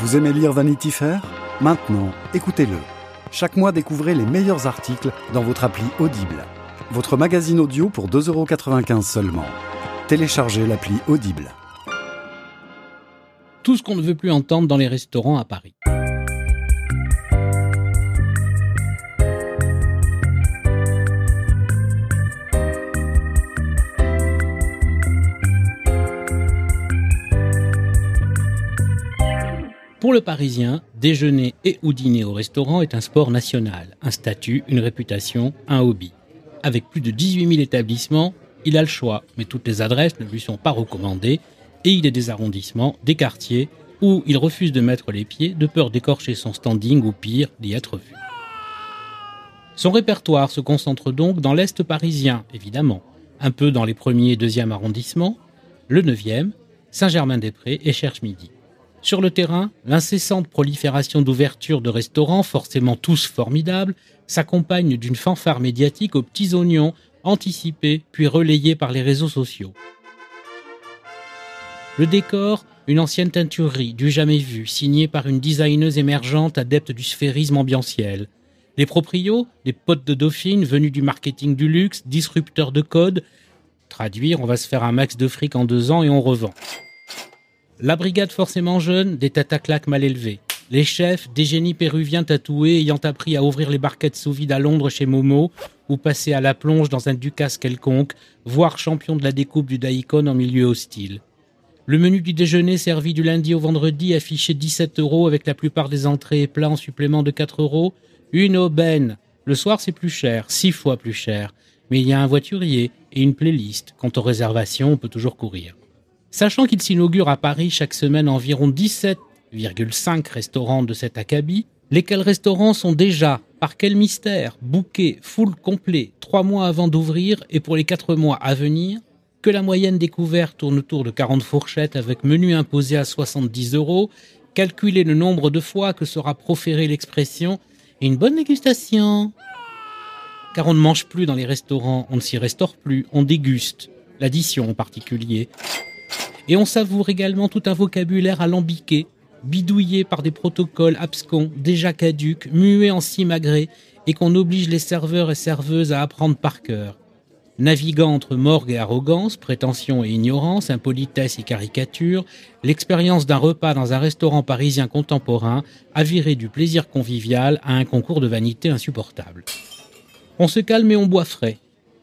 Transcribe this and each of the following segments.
Vous aimez lire Vanity Fair? Maintenant, écoutez-le. Chaque mois, découvrez les meilleurs articles dans votre appli Audible. Votre magazine audio pour 2,95€ seulement. Téléchargez l'appli Audible. Tout ce qu'on ne veut plus entendre dans les restaurants à Paris. Pour le Parisien, déjeuner et ou dîner au restaurant est un sport national, un statut, une réputation, un hobby. Avec plus de 18 000 établissements, il a le choix, mais toutes les adresses ne lui sont pas recommandées et il est des arrondissements, des quartiers où il refuse de mettre les pieds de peur d'écorcher son standing ou pire, d'y être vu. Son répertoire se concentre donc dans l'Est parisien, évidemment, un peu dans les premiers et deuxièmes arrondissements, le 9e, Saint-Germain-des-Prés et Cherche-Midi. Sur le terrain, l'incessante prolifération d'ouvertures de restaurants, forcément tous formidables, s'accompagne d'une fanfare médiatique aux petits oignons, anticipée puis relayée par les réseaux sociaux. Le décor, une ancienne teinturerie du jamais vu, signée par une designeuse émergente adepte du sphérisme ambientiel. Les proprios, des potes de Dauphine venus du marketing du luxe, disrupteurs de code. Traduire, on va se faire un max de fric en deux ans et on revend. La brigade forcément jeune, des tataclacs mal élevés. Les chefs, des génies péruviens tatoués ayant appris à ouvrir les barquettes sous vide à Londres chez Momo, ou passer à la plonge dans un ducasse quelconque, voire champion de la découpe du daikon en milieu hostile. Le menu du déjeuner servi du lundi au vendredi affiché 17 euros avec la plupart des entrées et plats en supplément de 4 euros. Une aubaine. Le soir c'est plus cher, six fois plus cher. Mais il y a un voiturier et une playlist. Quant aux réservations, on peut toujours courir. Sachant qu'il s'inaugure à Paris chaque semaine environ 17,5 restaurants de cet acabit, lesquels restaurants sont déjà, par quel mystère, bookés full complet trois mois avant d'ouvrir et pour les quatre mois à venir, que la moyenne découverte tourne autour de 40 fourchettes avec menu imposé à 70 euros, calculer le nombre de fois que sera proférée l'expression une bonne dégustation. Car on ne mange plus dans les restaurants, on ne s'y restaure plus, on déguste, l'addition en particulier. Et on savoure également tout un vocabulaire alambiqué, bidouillé par des protocoles abscons, déjà caducs, muets en simagrée, et qu'on oblige les serveurs et serveuses à apprendre par cœur. Naviguant entre morgue et arrogance, prétention et ignorance, impolitesse et caricature, l'expérience d'un repas dans un restaurant parisien contemporain a viré du plaisir convivial à un concours de vanité insupportable. On se calme et on boit frais,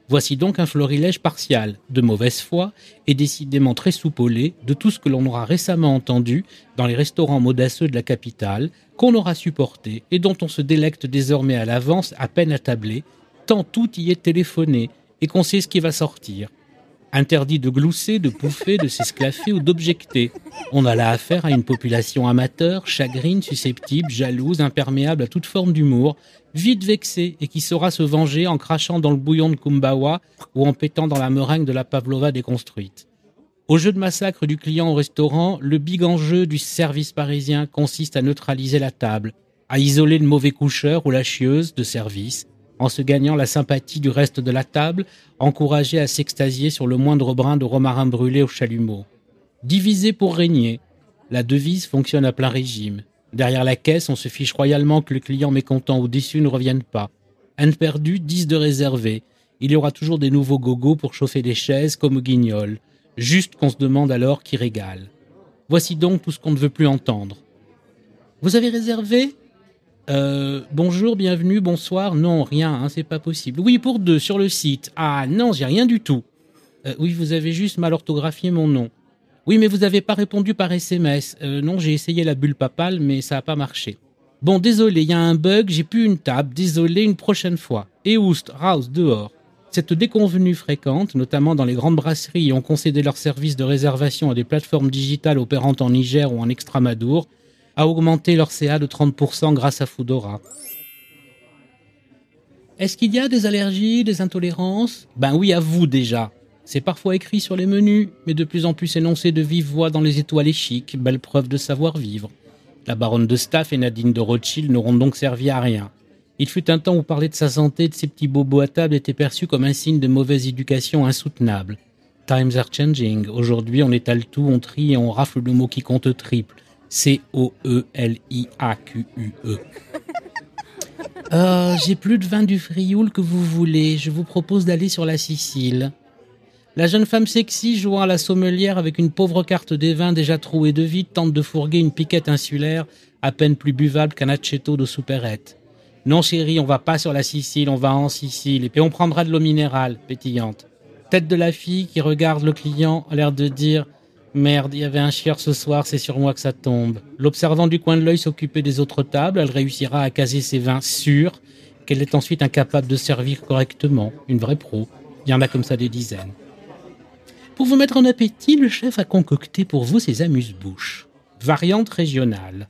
Voici donc un florilège partial, de mauvaise foi et décidément très soupolé de tout ce que l'on aura récemment entendu dans les restaurants modasseux de la capitale, qu'on aura supporté et dont on se délecte désormais à l'avance à peine attablé, tant tout y est téléphoné et qu'on sait ce qui va sortir. Interdit de glousser, de pouffer, de s'esclaffer ou d'objecter. On a là affaire à une population amateur, chagrine, susceptible, jalouse, imperméable à toute forme d'humour, vite vexée et qui saura se venger en crachant dans le bouillon de Kumbawa ou en pétant dans la meringue de la pavlova déconstruite. Au jeu de massacre du client au restaurant, le big enjeu du service parisien consiste à neutraliser la table, à isoler le mauvais coucheur ou la chieuse de service, en se gagnant la sympathie du reste de la table, encouragé à s'extasier sur le moindre brin de romarin brûlé au chalumeau. Diviser pour régner. La devise fonctionne à plein régime. Derrière la caisse, on se fiche royalement que le client mécontent ou déçu ne revienne pas. Un perdu, dix de réservé. Il y aura toujours des nouveaux gogos pour chauffer les chaises comme au guignol. Juste qu'on se demande alors qui régale. Voici donc tout ce qu'on ne veut plus entendre. Vous avez réservé? Euh, bonjour, bienvenue, bonsoir. Non, rien, hein, c'est pas possible. Oui, pour deux, sur le site. Ah non, j'ai rien du tout. Euh, oui, vous avez juste mal orthographié mon nom. Oui, mais vous n'avez pas répondu par SMS. Euh, non, j'ai essayé la bulle papale, mais ça n'a pas marché. Bon, désolé, il y a un bug, j'ai plus une table, désolé, une prochaine fois. Et oust, raus, dehors. Cette déconvenue fréquente, notamment dans les grandes brasseries, ont concédé leurs services de réservation à des plateformes digitales opérantes en Niger ou en Extramadour, a augmenté leur CA de 30% grâce à Foodora. Est-ce qu'il y a des allergies, des intolérances? Ben oui, à vous déjà. C'est parfois écrit sur les menus, mais de plus en plus énoncé de vive voix dans les étoiles chic, belle preuve de savoir-vivre. La baronne de Staff et Nadine de Rothschild n'auront donc servi à rien. Il fut un temps où parler de sa santé, de ses petits bobos à table était perçu comme un signe de mauvaise éducation insoutenable. Times are changing. Aujourd'hui, on étale tout, on trie et on rafle le mot qui compte triple C-O-E-L-I-A-Q-U-E. Euh, j'ai plus de vin du Frioul que vous voulez. Je vous propose d'aller sur la Sicile. La jeune femme sexy jouant à la sommelière avec une pauvre carte des vins déjà trouée de vide tente de fourguer une piquette insulaire à peine plus buvable qu'un aceto de souperette. Non chérie, on va pas sur la Sicile, on va en Sicile et on prendra de l'eau minérale, pétillante. Tête de la fille qui regarde le client a l'air de dire Merde, il y avait un chieur ce soir, c'est sur moi que ça tombe. L'observant du coin de l'œil s'occuper des autres tables, elle réussira à caser ses vins sûrs, qu'elle est ensuite incapable de servir correctement. Une vraie pro. Il y en a comme ça des dizaines. Pour vous mettre en appétit, le chef a concocté pour vous ses amuse-bouches. Variante régionale.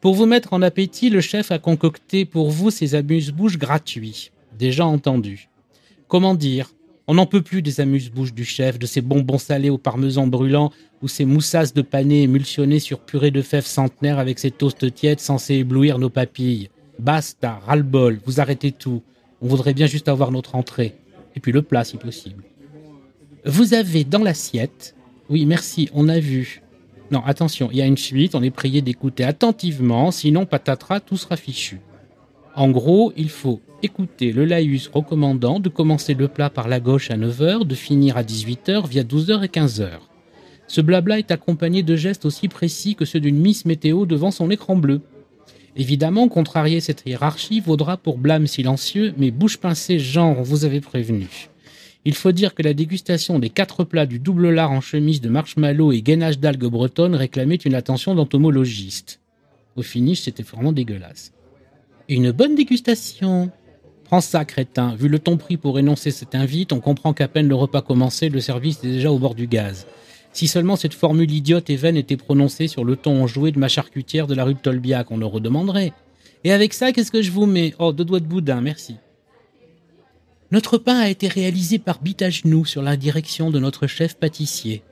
Pour vous mettre en appétit, le chef a concocté pour vous ses amuse-bouches gratuits. Déjà entendu. Comment dire? On n'en peut plus des amuse-bouches du chef, de ses bonbons salés au parmesan brûlant ou ses moussasses de pané émulsionnées sur purée de fèves centenaires avec ses toasts tièdes censés éblouir nos papilles. Basta, ras-le-bol, vous arrêtez tout. On voudrait bien juste avoir notre entrée. Et puis le plat si possible. Vous avez dans l'assiette. Oui, merci, on a vu. Non, attention, il y a une suite, on est prié d'écouter attentivement, sinon patatras, tout sera fichu. En gros, il faut écouter le laïus recommandant de commencer le plat par la gauche à 9h, de finir à 18h via 12h et 15h. Ce blabla est accompagné de gestes aussi précis que ceux d'une Miss Météo devant son écran bleu. Évidemment, contrarier cette hiérarchie vaudra pour blâme silencieux, mais bouche pincée genre vous avait prévenu. Il faut dire que la dégustation des quatre plats du double lard en chemise de marshmallow et gainage d'algues bretonnes réclamait une attention d'entomologiste. Au finish, c'était vraiment dégueulasse. Une bonne dégustation. Prends ça, crétin. Vu le ton pris pour énoncer cette invite, on comprend qu'à peine le repas commencé, le service est déjà au bord du gaz. Si seulement cette formule idiote et vaine était prononcée sur le ton enjoué de ma charcutière de la rue de Tolbiac, on le redemanderait. Et avec ça, qu'est-ce que je vous mets? Oh, deux doigts de boudin, merci. Notre pain a été réalisé par bit à genoux sur la direction de notre chef pâtissier.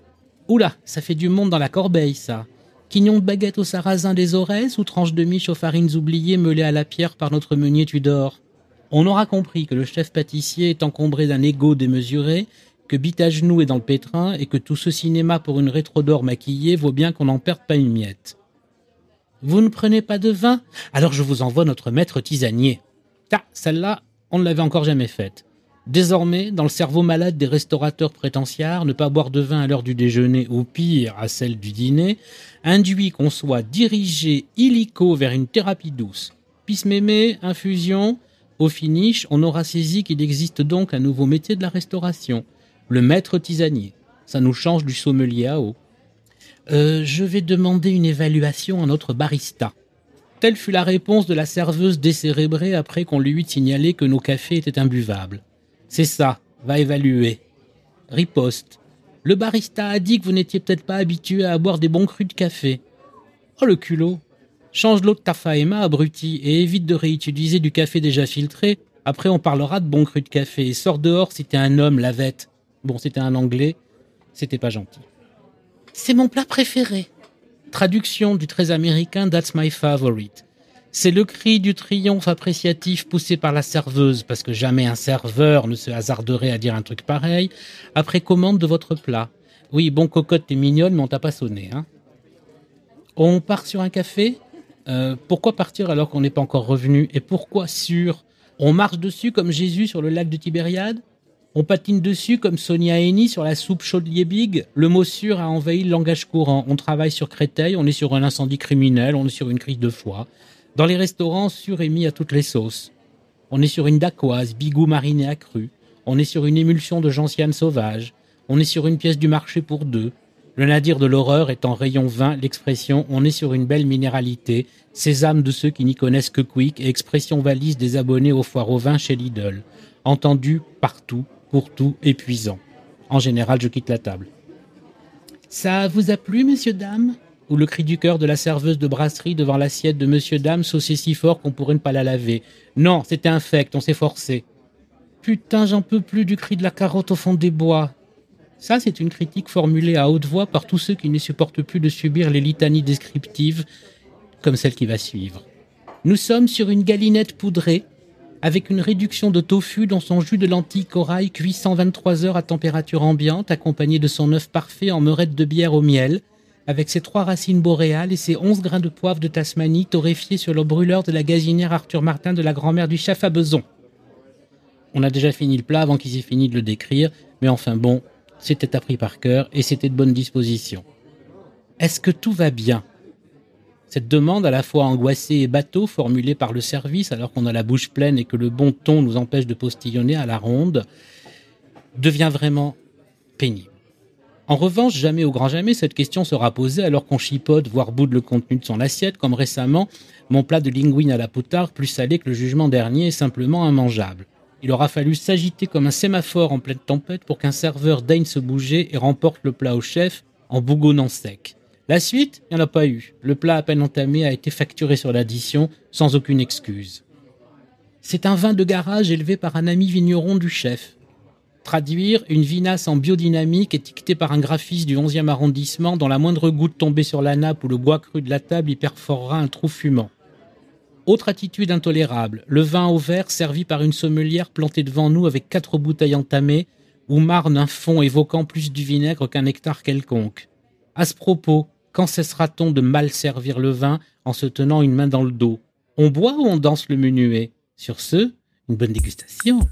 Oula, ça fait du monde dans la corbeille, ça. Quignon de baguette au sarrasin des Aurès ou tranche de miche aux farines oubliées meulées à la pierre par notre meunier Tudor? On aura compris que le chef pâtissier est encombré d'un ego démesuré, que bite à genoux est dans le pétrin et que tout ce cinéma pour une rétro d'or maquillée vaut bien qu'on n'en perde pas une miette. Vous ne prenez pas de vin? Alors je vous envoie notre maître tisanier. Ta, celle-là, on ne l'avait encore jamais faite. Désormais, dans le cerveau malade des restaurateurs prétentiaires, ne pas boire de vin à l'heure du déjeuner ou pire à celle du dîner induit qu'on soit dirigé illico vers une thérapie douce. Pisse-mémé, infusion, au finish, on aura saisi qu'il existe donc un nouveau métier de la restauration, le maître tisanier. Ça nous change du sommelier à eau. Euh, je vais demander une évaluation à notre barista. Telle fut la réponse de la serveuse décérébrée après qu'on lui eut signalé que nos cafés étaient imbuvables. C'est ça, va évaluer. Riposte. Le barista a dit que vous n'étiez peut-être pas habitué à boire des bons crus de café. Oh le culot. Change l'eau de ta faema, abruti, et évite de réutiliser du café déjà filtré. Après, on parlera de bon cru de café. sors dehors si t'es un homme, lavette. Bon, c'était un anglais. C'était pas gentil. C'est mon plat préféré. Traduction du très américain That's my favorite. C'est le cri du triomphe appréciatif poussé par la serveuse, parce que jamais un serveur ne se hasarderait à dire un truc pareil, après commande de votre plat. Oui, bon cocotte, t'es mignonne, mais on t'a pas sonné, hein. On part sur un café? Euh, pourquoi partir alors qu'on n'est pas encore revenu? Et pourquoi sur On marche dessus comme Jésus sur le lac de Tibériade? On patine dessus comme Sonia Eni sur la soupe chaude Liebig Le mot sûr a envahi le langage courant. On travaille sur Créteil, on est sur un incendie criminel, on est sur une crise de foi. Dans les restaurants, sur et mis à toutes les sauces. On est sur une dacquoise, bigou mariné à cru. On est sur une émulsion de gentiane sauvage. On est sur une pièce du marché pour deux. Le nadir de l'horreur est en rayon 20 l'expression on est sur une belle minéralité, sésame de ceux qui n'y connaissent que Quick et expression valise des abonnés au foire au vin chez Lidl. Entendu partout, pour tout, épuisant. En général, je quitte la table. Ça vous a plu, messieurs, dames? Ou le cri du cœur de la serveuse de brasserie devant l'assiette de monsieur, dame saucé si fort qu'on pourrait ne pas la laver. Non, c'était infect, on s'est forcé. Putain, j'en peux plus du cri de la carotte au fond des bois. Ça, c'est une critique formulée à haute voix par tous ceux qui ne supportent plus de subir les litanies descriptives comme celle qui va suivre. Nous sommes sur une galinette poudrée, avec une réduction de tofu dans son jus de lentilles corail cuit 123 heures à température ambiante, accompagné de son œuf parfait en meurette de bière au miel, avec ses trois racines boréales et ses onze grains de poivre de Tasmanie torréfiés sur le brûleur de la gazinière Arthur Martin de la grand-mère du chef à beson. On a déjà fini le plat avant qu'ils aient fini de le décrire, mais enfin bon, c'était appris par cœur et c'était de bonne disposition. Est-ce que tout va bien? Cette demande à la fois angoissée et bateau formulée par le service alors qu'on a la bouche pleine et que le bon ton nous empêche de postillonner à la ronde devient vraiment pénible. En revanche, jamais au grand jamais, cette question sera posée alors qu'on chipote, voire boude le contenu de son assiette, comme récemment mon plat de linguine à la poutarde plus salé que le jugement dernier est simplement immangeable. Il aura fallu s'agiter comme un sémaphore en pleine tempête pour qu'un serveur daigne se bouger et remporte le plat au chef en bougonnant sec. La suite, il n'y en a pas eu. Le plat à peine entamé a été facturé sur l'addition sans aucune excuse. C'est un vin de garage élevé par un ami vigneron du chef. Traduire une vinasse en biodynamique étiquetée par un graphiste du 11e arrondissement dont la moindre goutte tombée sur la nappe ou le bois cru de la table y perforera un trou fumant. Autre attitude intolérable, le vin au verre servi par une sommelière plantée devant nous avec quatre bouteilles entamées, ou marne un fond évoquant plus du vinaigre qu'un nectar quelconque. À ce propos, quand cessera-t-on de mal servir le vin en se tenant une main dans le dos? On boit ou on danse le menuet? Sur ce, une bonne dégustation